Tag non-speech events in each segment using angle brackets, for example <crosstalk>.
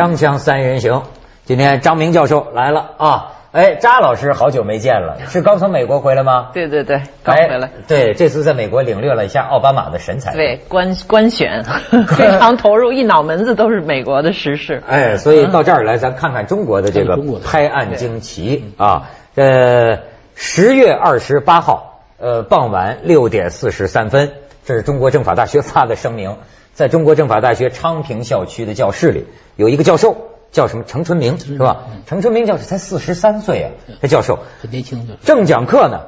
锵锵三人行，今天张明教授来了啊！哎，扎老师好久没见了，<laughs> 是刚从美国回来吗？对对对，刚回来。对，这次在美国领略了一下奥巴马的神采。对，官官选 <laughs> 非常投入，一脑门子都是美国的时事。哎，所以到这儿来，咱看看中国的这个拍案惊奇啊！呃，十月二十八号，呃，傍晚六点四十三分，这是中国政法大学发的声明，在中国政法大学昌平校区的教室里，有一个教授。叫什么？程春明是吧？程春明教授才四十三岁啊，这教授很年轻。正讲课呢，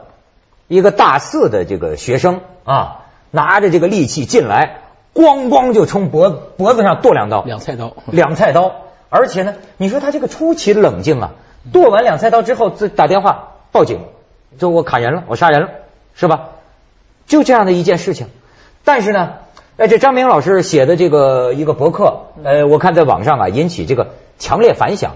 一个大四的这个学生啊，拿着这个利器进来，咣咣就从脖脖子上剁两刀，两菜刀，两菜刀。而且呢，你说他这个出奇的冷静啊，剁完两菜刀之后，自打电话报警，就我砍人了，我杀人了，是吧？就这样的一件事情。但是呢，哎，这张明老师写的这个一个博客，呃，我看在网上啊，引起这个。强烈反响，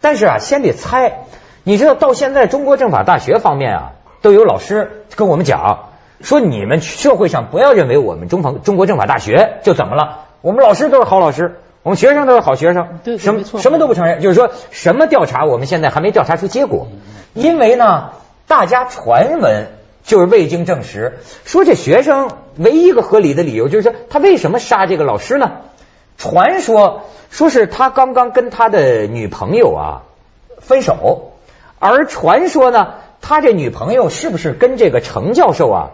但是啊，先得猜。你知道，到现在中国政法大学方面啊，都有老师跟我们讲，说你们社会上不要认为我们中方中国政法大学就怎么了，我们老师都是好老师，我们学生都是好学生，对，什么什么都不承认，就是说什么调查，我们现在还没调查出结果，因为呢，大家传闻就是未经证实，说这学生唯一一个合理的理由就是说，他为什么杀这个老师呢？传说说是他刚刚跟他的女朋友啊分手，而传说呢，他这女朋友是不是跟这个程教授啊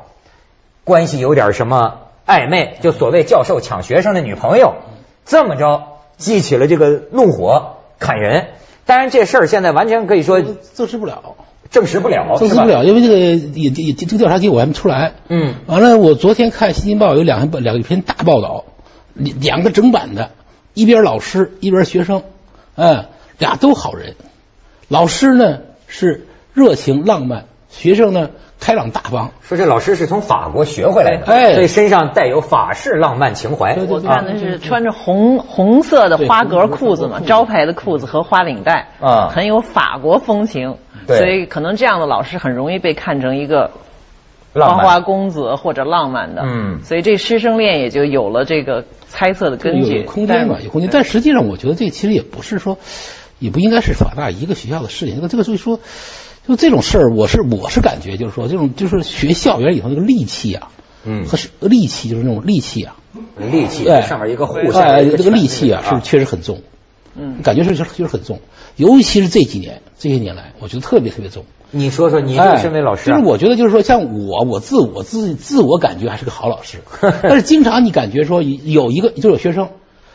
关系有点什么暧昧？就所谓教授抢学生的女朋友，这么着激起了这个怒火砍人。当然这事儿现在完全可以说坐实不了，证实不了，证实不了，因为这个也也这个调查结果还没出来。嗯，完了，我昨天看《新京报》有两两一篇大报道。两个整版的，一边老师一边学生，嗯，俩都好人。老师呢是热情浪漫，学生呢开朗大方。说这老师是从法国学回来的，哎，所以身上带有法式浪漫情怀。我看的是穿着红红色的花格裤子嘛，招牌的裤子和花领带，啊，很有法国风情。所以可能这样的老师很容易被看成一个。花花公子或者浪漫的，嗯，所以这师生恋也就有了这个猜测的根据，有空间嘛，有空间。但实际上，我觉得这其实也不是说，也不应该是法大一个学校的事情。这个这个，所以说，就这种事儿，我是我是感觉，就是说，这种就是学校园里头那个戾气啊，嗯，和是戾气就是那种戾气啊，戾气，上面一个互相，这个戾气啊，是确实很重，嗯，感觉是确实很重，尤其是这几年这些年来，我觉得特别特别重。你说说，你身为老师，就是我觉得，就是说，像我，我自我自自我感觉还是个好老师，<laughs> 但是经常你感觉说有一个就有学生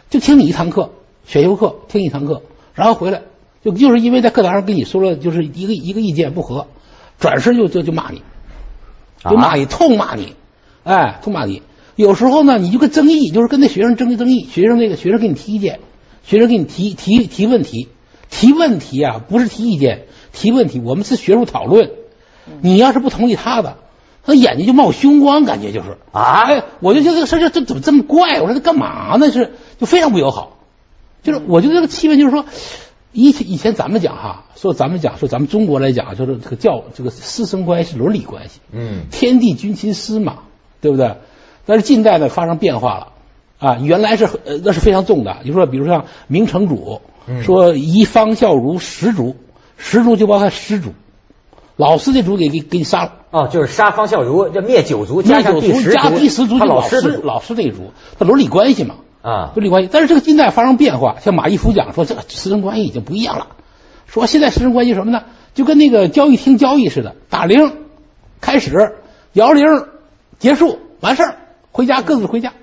就听你一堂课选修课听一堂课，然后回来就就是因为在课堂上跟你说了就是一个一个意见不合，转身就就就骂你，就骂你痛骂你，哎痛骂你。有时候呢，你就跟争议，就是跟那学生争争议，学生那个学生给你提意见，学生给你提提提问题，提问题啊，不是提意见。提问题，我们是学术讨论。你要是不同意他的，他眼睛就冒凶光，感觉就是啊！哎，我就觉得这个事儿这怎么这么怪？我说他干嘛呢？是就非常不友好。就是我觉得这个气氛就是说，以前以前咱们讲哈，说咱们讲说咱们中国来讲，就是这个教这个师生关系伦理关系，嗯，天地君亲师嘛，对不对？但是近代呢发生变化了啊，原来是呃那是非常重的。你说比如像明成祖说一方孝孺十族。十族就包含十族，老师的族给给给你杀了哦，就是杀方孝孺，叫灭九族，加九族加第十族，他老师老师这一族，他伦理关系嘛啊，伦理关系。但是这个近代发生变化，像马一夫讲说，这个师生关系已经不一样了。说现在师生关系什么呢？就跟那个交易厅交易似的，打铃开始，摇铃结束，完事儿回家各自回家，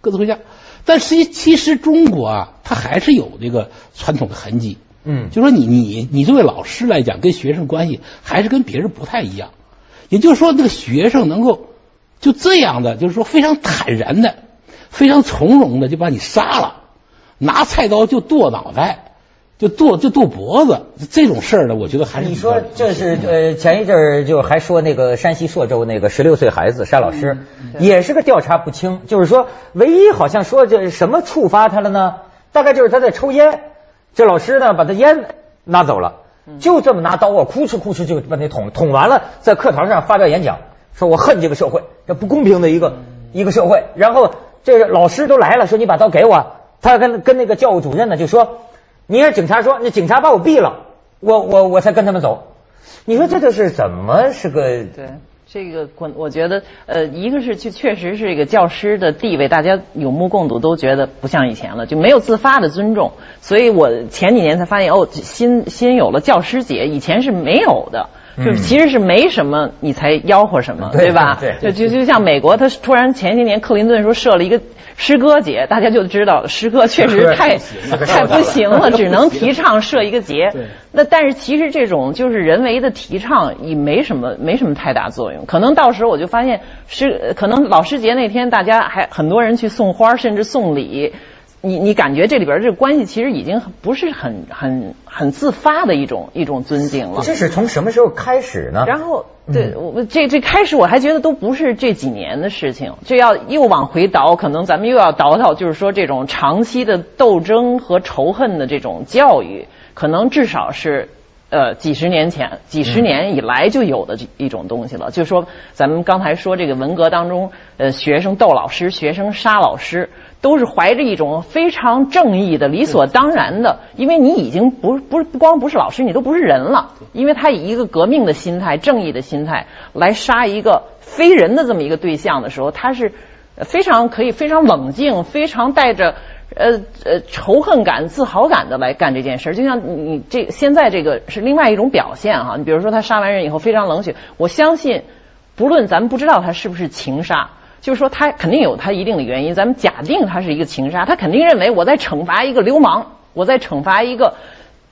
各自回家。但实际其实中国啊，它还是有这个传统的痕迹。嗯，就说你你你作为老师来讲，跟学生关系还是跟别人不太一样。也就是说，那个学生能够就这样的，就是说非常坦然的、非常从容的就把你杀了，拿菜刀就剁脑袋，就剁就剁脖子，这种事儿呢，我觉得还是你说这是呃，前一阵儿就还说那个山西朔州那个十六岁孩子杀老师，也是个调查不清，就是说唯一好像说这什么触发他了呢？大概就是他在抽烟。这老师呢，把他烟拿走了，就这么拿刀啊，哭哧哭哧就把那捅捅完了，在课堂上发表演讲，说我恨这个社会，这不公平的一个一个社会。然后这个老师都来了，说你把刀给我。他跟跟那个教务主任呢就说，你让警察说，那警察把我毙了，我我我才跟他们走。你说这就是怎么是个？对，这个关，我觉得，呃，一个是确确实是这个教师的地位，大家有目共睹，都觉得不像以前了，就没有自发的尊重。所以我前几年才发现，哦，新新有了教师节，以前是没有的。就是其实是没什么，你才吆喝什么，对吧？就就就像美国，他突然前些年克林顿说设了一个诗歌节，大家就知道诗歌确实 <laughs> 太太不行了，只能提倡设一个节。<laughs> 那但是其实这种就是人为的提倡也没什么没什么太大作用。可能到时候我就发现是可能老师节那天大家还很多人去送花，甚至送礼。你你感觉这里边这个关系其实已经不是很很很自发的一种一种尊敬了。这是从什么时候开始呢？然后对我这这开始我还觉得都不是这几年的事情，这要又往回倒，可能咱们又要倒倒，就是说这种长期的斗争和仇恨的这种教育，可能至少是呃几十年前几十年以来就有的一种东西了。就是说咱们刚才说这个文革当中，呃学生斗老师，学生杀老师。都是怀着一种非常正义的、理所当然的，因为你已经不不不光不是老师，你都不是人了。因为他以一个革命的心态、正义的心态来杀一个非人的这么一个对象的时候，他是非常可以非常冷静、非常带着呃呃仇恨感、自豪感的来干这件事。就像你这现在这个是另外一种表现哈。你比如说他杀完人以后非常冷血，我相信不论咱们不知道他是不是情杀。就是说，他肯定有他一定的原因。咱们假定他是一个情杀，他肯定认为我在惩罚一个流氓，我在惩罚一个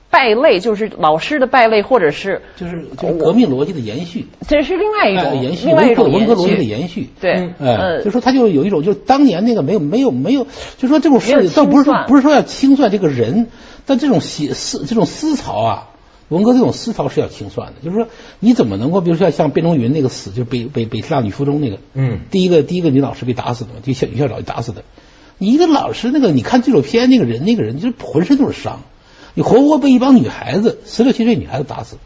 败类，就是老师的败类，或者是就是就是革命逻辑的延续。这是另外一种延续，另外一种文革逻辑的延续。对，呃，就说他就有一种，就是当年那个没有没有没有，就说这种事倒不是说不是说要清算这个人，但这种思思这种思潮啊。文革这种思潮是要清算的，就是说你怎么能够，比如说像卞中云那个死，就北北北师大女附中那个，嗯，第一个第一个女老师被打死的嘛，就校女校长打死的。你一个老师，那个你看纪录片，那个人那个人就是浑身都是伤，你活活被一帮女孩子十六七岁女孩子打死，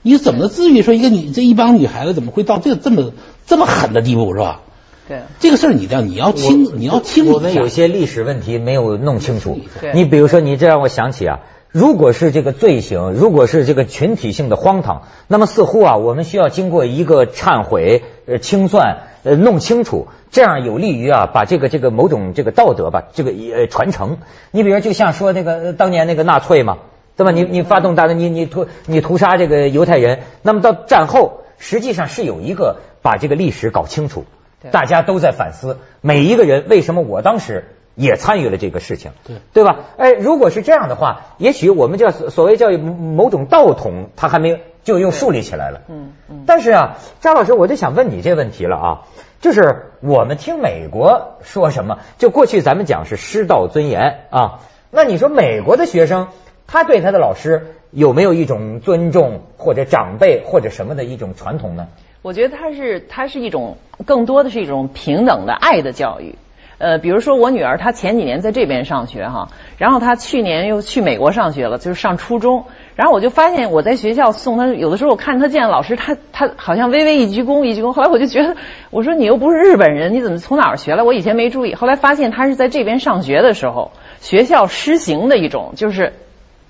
你怎么至于说一个女这一帮女孩子怎么会到这这么这么狠的地步是吧？对，这个事儿你要你要清你要清。我们有些历史问题没有弄清楚。你比如说，你这让我想起啊。如果是这个罪行，如果是这个群体性的荒唐，那么似乎啊，我们需要经过一个忏悔、呃清算、呃弄清楚，这样有利于啊把这个这个某种这个道德吧，这个呃传承。你比如就像说那个当年那个纳粹嘛，对吧？你你发动大的你你屠你屠杀这个犹太人，那么到战后实际上是有一个把这个历史搞清楚，大家都在反思每一个人为什么我当时。也参与了这个事情，对对吧？哎，如果是这样的话，也许我们叫所谓叫某种道统，它还没就又树立起来了。嗯嗯。但是啊，张老师，我就想问你这问题了啊，就是我们听美国说什么，就过去咱们讲是师道尊严啊，那你说美国的学生他对他的老师有没有一种尊重或者长辈或者什么的一种传统呢？我觉得他是他是一种更多的是一种平等的爱的教育。呃，比如说我女儿，她前几年在这边上学哈，然后她去年又去美国上学了，就是上初中。然后我就发现我在学校送她，有的时候我看她见老师，她她好像微微一鞠躬一鞠躬。后来我就觉得，我说你又不是日本人，你怎么从哪儿学来？我以前没注意，后来发现她是在这边上学的时候，学校施行的一种就是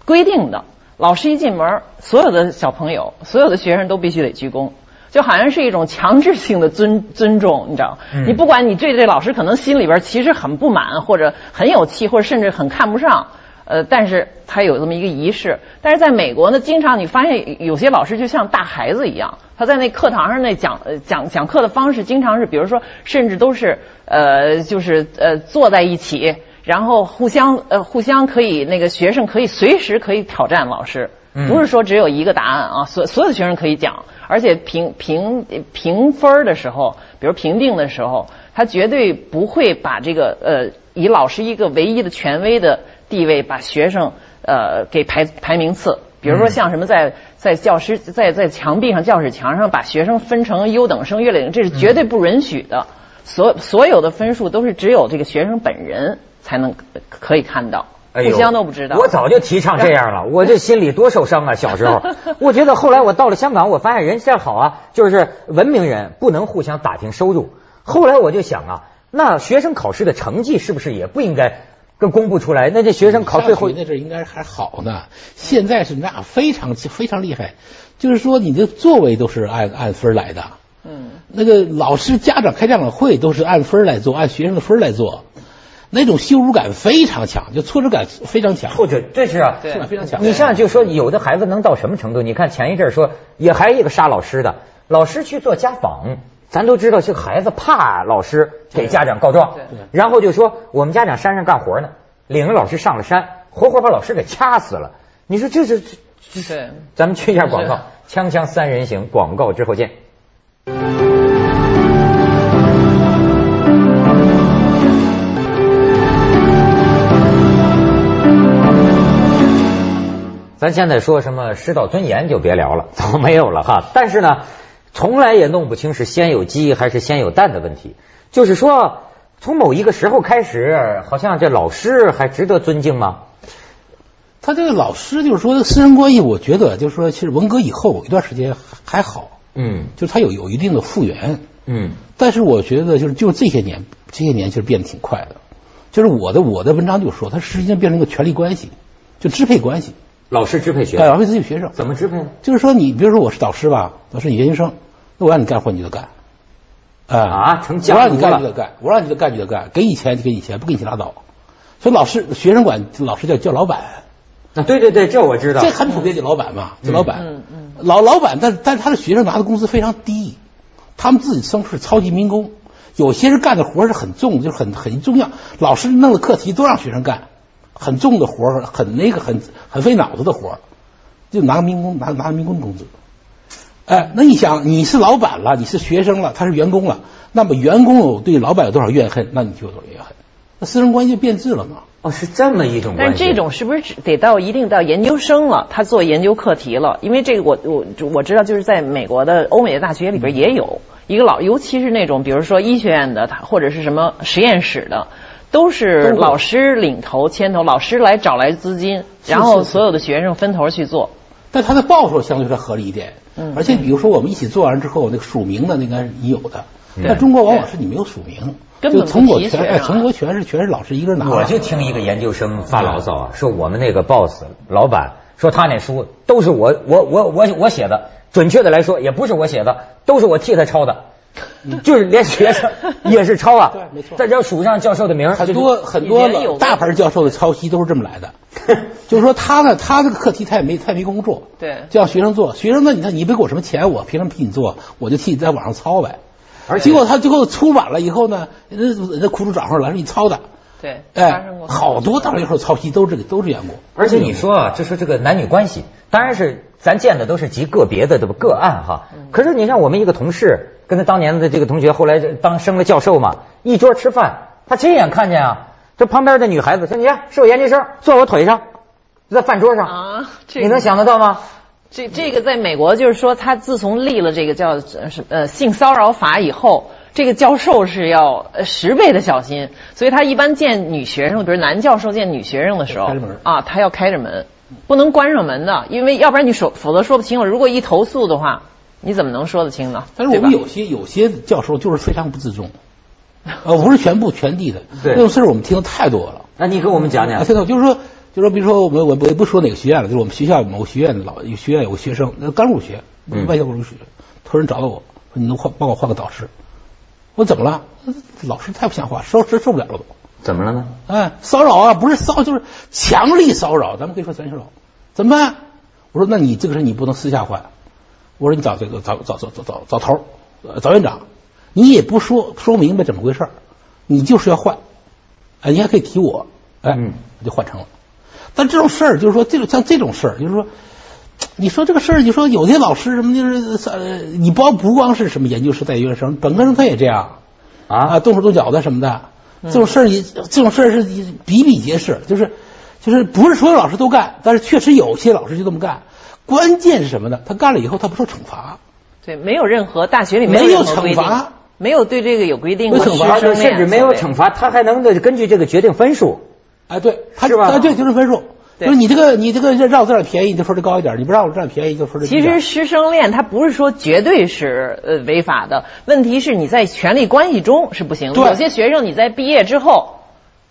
规定的，老师一进门，所有的小朋友、所有的学生都必须得鞠躬。就好像是一种强制性的尊 <laughs> 尊重，你知道？你不管你对这老师可能心里边其实很不满，或者很有气，或者甚至很看不上，呃，但是他有这么一个仪式。但是在美国呢，经常你发现有些老师就像大孩子一样，他在那课堂上那讲讲讲课的方式，经常是比如说，甚至都是呃，就是呃坐在一起，然后互相呃互相可以那个学生可以随时可以挑战老师，不是说只有一个答案啊，所所有的学生可以讲。而且评评评分的时候，比如评定的时候，他绝对不会把这个呃以老师一个唯一的权威的地位，把学生呃给排排名次。比如说像什么在在教师在在墙壁上教室墙上把学生分成优等生、劣等生，这是绝对不允许的。所所有的分数都是只有这个学生本人才能可以看到。互相都不知道，我早就提倡这样了，<laughs> 我这心里多受伤啊！小时候，<laughs> 我觉得后来我到了香港，我发现人家好啊，就是文明人不能互相打听收入。后来我就想啊，那学生考试的成绩是不是也不应该跟公布出来，那这学生考最后那阵应该还好呢。现在是那非常非常厉害，就是说你的座位都是按按分来的。嗯。那个老师家长开家长会都是按分来做，按学生的分来做，那种羞辱感非常强，就挫折感非常强。挫折这是啊，对，非常强。你像就说有的孩子能到什么程度？你看前一阵说也还一个杀老师的，老师去做家访。咱都知道，这个孩子怕老师给家长告状，然后就说我们家长山上干活呢，领着老师上了山，活活把老师给掐死了。你说这是？对，咱们去一下广告，锵锵三人行，广告之后见。咱现在说什么师道尊严就别聊了，<laughs> 早没有了哈。但是呢。从来也弄不清是先有鸡还是先有蛋的问题。就是说，从某一个时候开始，好像这老师还值得尊敬吗？他这个老师就是说师生关系，我觉得就是说，其实文革以后一段时间还好，嗯，就是他有有一定的复原，嗯，但是我觉得就是就这些年这些年其实变得挺快的。就是我的我的文章就说，他实际上变成一个权力关系，就支配关系。老师支配学生，老师支配学生，怎么支配呢？就是说，你比如说我是导师吧，我是你研究生，那我让你干活你就干，啊，成我让你干你就干，我让你就干你就干，给你钱就给你钱，不给你钱拉倒。所以老师学生管老师叫叫老板，啊，对对对，这我知道，这很普遍，叫老板嘛，叫老板。嗯嗯。老老板，但但是他的学生拿的工资非常低，他们自己生是超级民工，有些人干的活是很重，就是很很重要，老师弄的课题都让学生干。很重的活儿，很那个很很费脑子的活儿，就拿民工拿拿民工工资。哎，那你想，你是老板了，你是学生了，他是员工了，那么员工有对老板有多少怨恨，那你就有多少怨恨。那私人关系就变质了嘛？哦，是这么一种关系。但这种是不是得到一定到研究生了，他做研究课题了？因为这个我我我知道，就是在美国的欧美的大学里边也有一个老，尤其是那种比如说医学院的，他或者是什么实验室的。都是老师领头牵头，老师来找来资金，然后所有的学生分头去做。但他的报酬相对是合理一点，嗯，而且比如说我们一起做完之后，那个署名的那个你有的，但中国往往是你没有署名，根本成果全成果全是全是老师一个人拿。我就听一个研究生发牢骚啊，说我们那个 boss 老板说他那书都是我我我我我写的，准确的来说也不是我写的，都是我替他抄的。就是连学生 <laughs> 也是抄啊，对，没错。再叫数上教授的名，很多很多大牌教授的抄袭都是这么来的。<laughs> 就是说他呢，他这个课题他也没他也没工作，对，就让学生做。学生那，你看你别给我什么钱，我凭什么替你做？我就替你在网上抄呗。而结果他最后出版了以后呢，人家苦主找上来说你抄的，对，哎，好多大学生抄袭都是这个都是缘故。而且你说啊，就是这个男女关系，当然是咱见的都是极个别的这个个案哈。可是你像我们一个同事。跟他当年的这个同学，后来当升了教授嘛，一桌吃饭，他亲眼看见啊，这旁边的女孩子说：“你看，是我研究生，坐我腿上，在饭桌上啊。”你能想得到吗？这这个在美国就是说，他自从立了这个叫什呃性骚扰法以后，这个教授是要十倍的小心，所以他一般见女学生，比如男教授见女学生的时候啊，他要开着门，不能关上门的，因为要不然你说否则说不清楚。如果一投诉的话。你怎么能说得清呢？但是我们有些有些教授就是非常不自重，呃，不是全部全地的，那种事儿我们听的太多了。那你给我们讲讲。现在就是说，就是说，比如说我们我我也不说哪个学院了，就是我们学校某个学院的老学院有个学生，那刚入学，外校入学，突然找到我说：“你能换帮我换个导师？”我怎么了？老师太不像话，受实受不了了都。怎么了呢？哎，骚扰啊，不是骚就是强力骚扰，咱们可以说强力骚扰，怎么办？我说：“那你这个事你不能私下换。”我说你找这个找找找找找找头儿，找院长，你也不说说明白怎么回事你就是要换，哎，你还可以提我，哎，就换成了。但这种事儿就是说，这种像这种事儿，就是说，你说这个事儿，你说有些老师什么就是呃，你不不光是什么研究生、在学生，本科生他也这样。啊，动手动脚的什么的，这种事儿也这种事儿是比比皆是，就是就是不是所有老师都干，但是确实有些老师就这么干。关键是什么呢？他干了以后，他不受惩罚。对，没有任何大学里没有惩罚，没有对这个有规定。没惩罚，甚至没有惩罚，他还能根据这个决定分数。哎，对，是吧？对，就是分数。就是你这个，你这个让我占点便宜，你就分就高一点；你不让我占便宜，就分就低。其实师生恋，它不是说绝对是呃违法的，问题是你在权力关系中是不行的。有些学生你在毕业之后。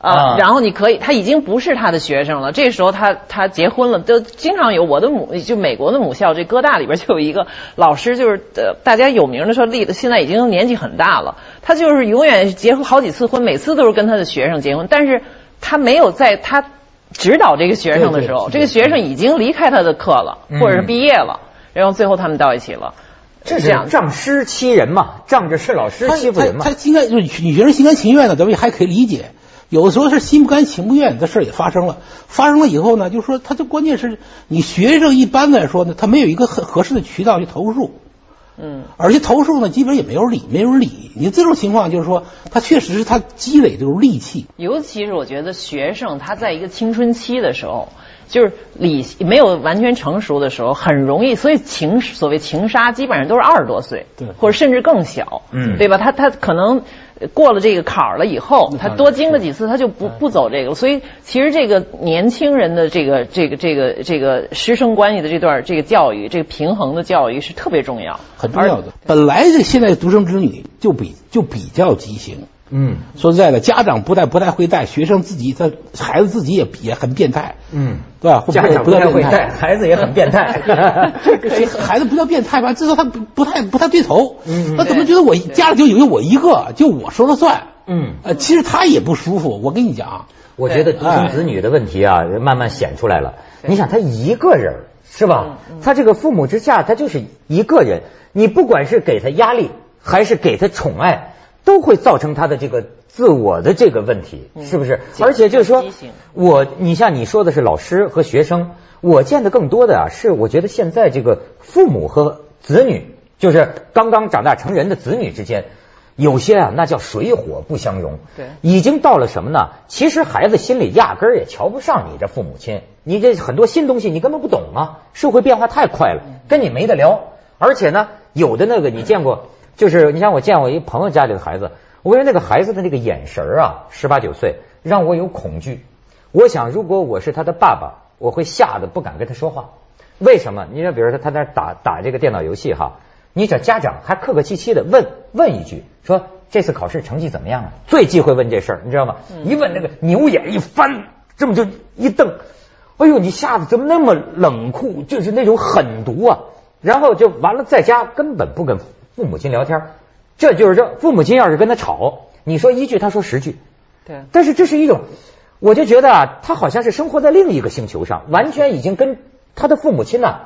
啊，然后你可以，他已经不是他的学生了。这时候他他结婚了，都经常有我的母就美国的母校，这哥大里边就有一个老师，就是呃大家有名的说立的，现在已经年纪很大了。他就是永远结婚好几次婚，每次都是跟他的学生结婚，但是他没有在他指导这个学生的时候，这个学生已经离开他的课了，或者是毕业了，然后最后他们到一起了。这是仗师欺人嘛？仗着是老师欺负人嘛？他应该就是女学生心甘情愿的，咱们还可以理解。有的时候是心不甘情不愿的事儿也发生了，发生了以后呢，就是说，他这关键是你学生一般来说呢，他没有一个很合适的渠道去投诉，嗯，而且投诉呢，基本也没有理，没有理。你这种情况就是说，他确实是他积累这种戾气。尤其是我觉得学生他在一个青春期的时候，就是理没有完全成熟的时候，很容易，所以情所谓情杀，基本上都是二十多岁，对，或者甚至更小，嗯，对吧？他他可能。过了这个坎儿了以后，他多经了几次，他就不不走这个了。所以，其实这个年轻人的这个这个这个这个师生关系的这段这个教育，这个平衡的教育是特别重要，很重要的。本来这现在独生子女就比就比较畸形。嗯，说实在的，家长不但不太会带，学生自己他孩子自己也也很变态。嗯，对吧？家长不太会带，孩子也很变态。<laughs> 孩子不叫变态吧？至少他不不太不太对头。嗯，他怎么觉得我家里就有我一个，就我说了算？嗯，呃，其实他也不舒服。我跟你讲，我觉得独生子女的问题啊，慢慢显出来了。你想，他一个人是吧？他这个父母之下，他就是一个人。你不管是给他压力，还是给他宠爱。都会造成他的这个自我的这个问题，是不是？而且就是说，我你像你说的是老师和学生，我见的更多的啊是，我觉得现在这个父母和子女，就是刚刚长大成人的子女之间，有些啊那叫水火不相容。对，已经到了什么呢？其实孩子心里压根儿也瞧不上你这父母亲，你这很多新东西你根本不懂啊，社会变化太快了，跟你没得聊。而且呢，有的那个你见过。就是你像我见我一朋友家里的孩子，我觉得那个孩子的那个眼神啊，十八九岁，让我有恐惧。我想，如果我是他的爸爸，我会吓得不敢跟他说话。为什么？你说，比如说他在打打这个电脑游戏哈，你找家长还客客气气的问问一句，说这次考试成绩怎么样啊？最忌讳问这事儿，你知道吗？一问那个牛眼一翻，这么就一瞪，哎呦，你吓得怎么那么冷酷？就是那种狠毒啊！然后就完了，在家根本不跟。父母亲聊天，这就是这，父母亲要是跟他吵，你说一句，他说十句。对。但是这是一种，我就觉得啊，他好像是生活在另一个星球上，完全已经跟他的父母亲呢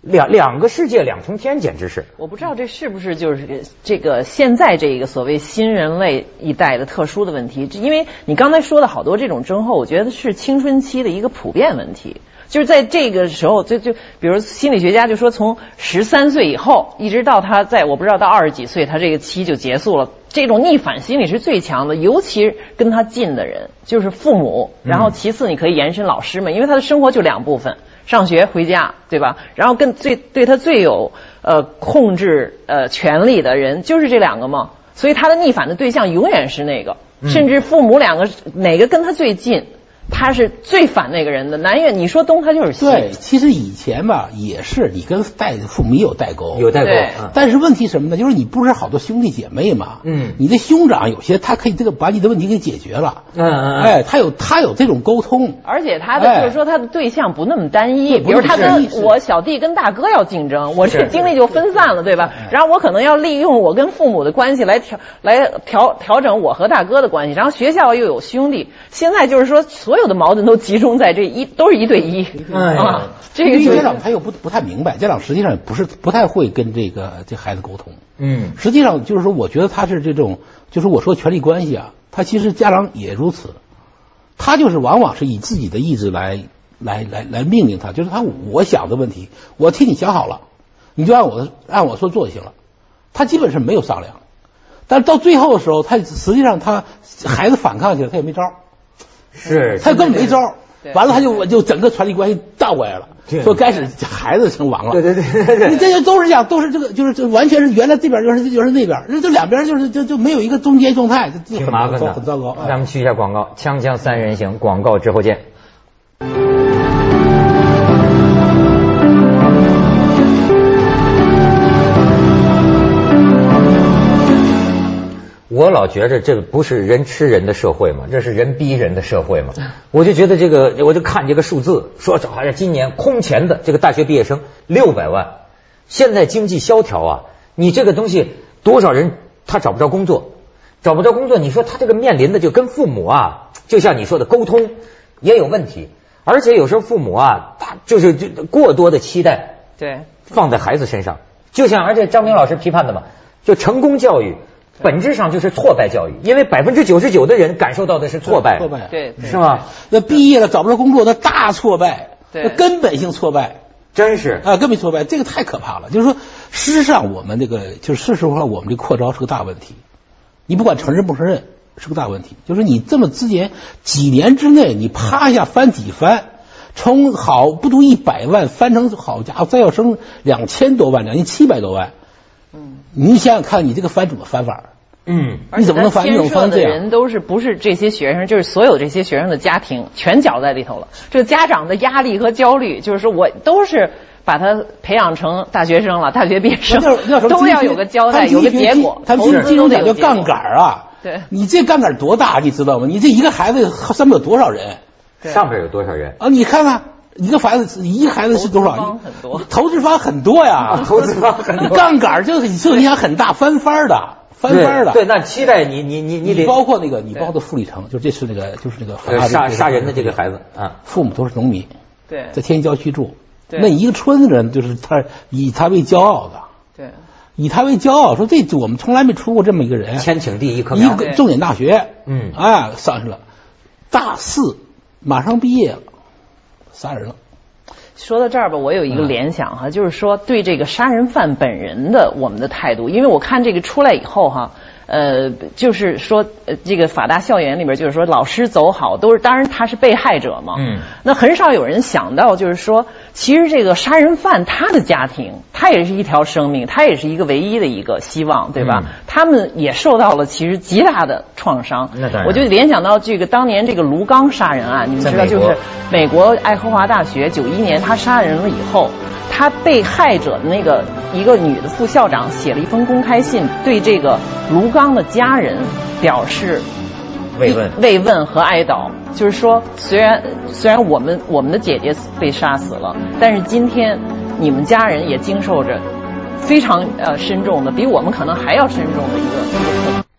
两两个世界两重天，简直是。我不知道这是不是就是这个现在这个所谓新人类一代的特殊的问题，因为你刚才说的好多这种症候，我觉得是青春期的一个普遍问题。就是在这个时候，就就比如心理学家就说，从十三岁以后，一直到他在我不知道到二十几岁，他这个期就结束了。这种逆反心理是最强的，尤其跟他近的人，就是父母。然后其次，你可以延伸老师们，因为他的生活就两部分：上学、回家，对吧？然后跟最对他最有呃控制呃权力的人，就是这两个嘛。所以他的逆反的对象永远是那个，甚至父母两个哪个跟他最近。他是最反那个人的，南越你说东他就是西。对，其实以前吧也是，你跟代父母有代沟，有代沟。但是问题什么呢？就是你不是好多兄弟姐妹嘛？嗯。你的兄长有些他可以这个把你的问题给解决了。嗯嗯。哎，他有他有这种沟通。而且他的就是说他的对象不那么单一，比如他跟我小弟跟大哥要竞争，我这精力就分散了，对吧？然后我可能要利用我跟父母的关系来调来调调整我和大哥的关系，然后学校又有兄弟，现在就是说所。所有的矛盾都集中在这一，都是一对一啊。这个家长他又不不太明白，家长实际上也不是不太会跟这个这孩子沟通。嗯，实际上就是说，我觉得他是这种，就是我说权力关系啊，他其实家长也如此，他就是往往是以自己的意志来来来来命令他，就是他我想的问题，我替你想好了，你就按我按我说做就行了。他基本是没有商量，但是到最后的时候，他实际上他孩子反抗起来，他也没招。是他根本没招，完了他就我就整个权力关系倒过来了，说开始孩子成王了。对对对，你这些都是这样，都是这个，就是这完全是原来这边就是就是那边，这这两边就是就就没有一个中间状态，挺麻烦的，很糟糕。咱们去一下广告，锵锵三人行，广告之后见。我老觉着这不是人吃人的社会嘛，这是人逼人的社会嘛。我就觉得这个，我就看这个数字，说好像今年空前的这个大学毕业生六百万。现在经济萧条啊，你这个东西多少人他找不着工作，找不着工作，你说他这个面临的就跟父母啊，就像你说的沟通也有问题，而且有时候父母啊，他就是就过多的期待，对，放在孩子身上，就像而且张明老师批判的嘛，就成功教育本质上就是挫败教育，因为百分之九十九的人感受到的是挫败，挫败，对，是吗？那毕业了找不着工作，那大挫败，那根本性挫败。真是啊，根本挫败，这个太可怕了。就是说，事实上，我们这个就是事实话，我们这扩招是个大问题。你不管承认不承认，是个大问题。就是你这么之前几年之内，你啪一下翻几番，从好不足一百万翻成好家伙，再要升两千多万，两千七百多万。嗯，你想想看，你这个翻怎么翻法？嗯，你怎么能翻这种翻这样？人都是不是这些学生，就是所有这些学生的家庭全搅在里头了。这个家长的压力和焦虑，就是说我都是把他培养成大学生了，大学毕业生都要有个交代，有个结果。他们金融讲叫杠杆啊。对，你这杠杆多大，你知道吗？你这一个孩子上面有多少人？上边有多少人？啊，你看看一个孩子，一个孩子是多少？很多，投资方很多呀，<laughs> 投资方很多，<laughs> 杠杆就受影响很大，翻番的。翻番的，对，那期待你，你，你，你得包括那个，你包括傅立成，就这是那个，就是那个杀杀人的这个孩子啊，父母都是农民，对，在天津郊区住，那一个村子人就是他以他为骄傲的，对，以他为骄傲，说这我们从来没出过这么一个人，千顷地一棵苗，一个重点大学，嗯，哎，上去了，大四马上毕业了，杀人了。说到这儿吧，我有一个联想哈，就是说对这个杀人犯本人的我们的态度，因为我看这个出来以后哈。呃，就是说，呃，这个法大校园里边，就是说，老师走好都是，当然他是被害者嘛。嗯。那很少有人想到，就是说，其实这个杀人犯他的家庭，他也是一条生命，他也是一个唯一的一个希望，对吧？他们也受到了其实极大的创伤。那当然。我就联想到这个当年这个卢刚杀人案，你们知道，就是美国爱荷华大学九一年他杀人了以后。他被害者的那个一个女的副校长写了一封公开信，对这个卢刚的家人表示慰问、慰问和哀悼。就是说，虽然虽然我们我们的姐姐被杀死了，但是今天你们家人也经受着非常呃深重的，比我们可能还要深重的一个。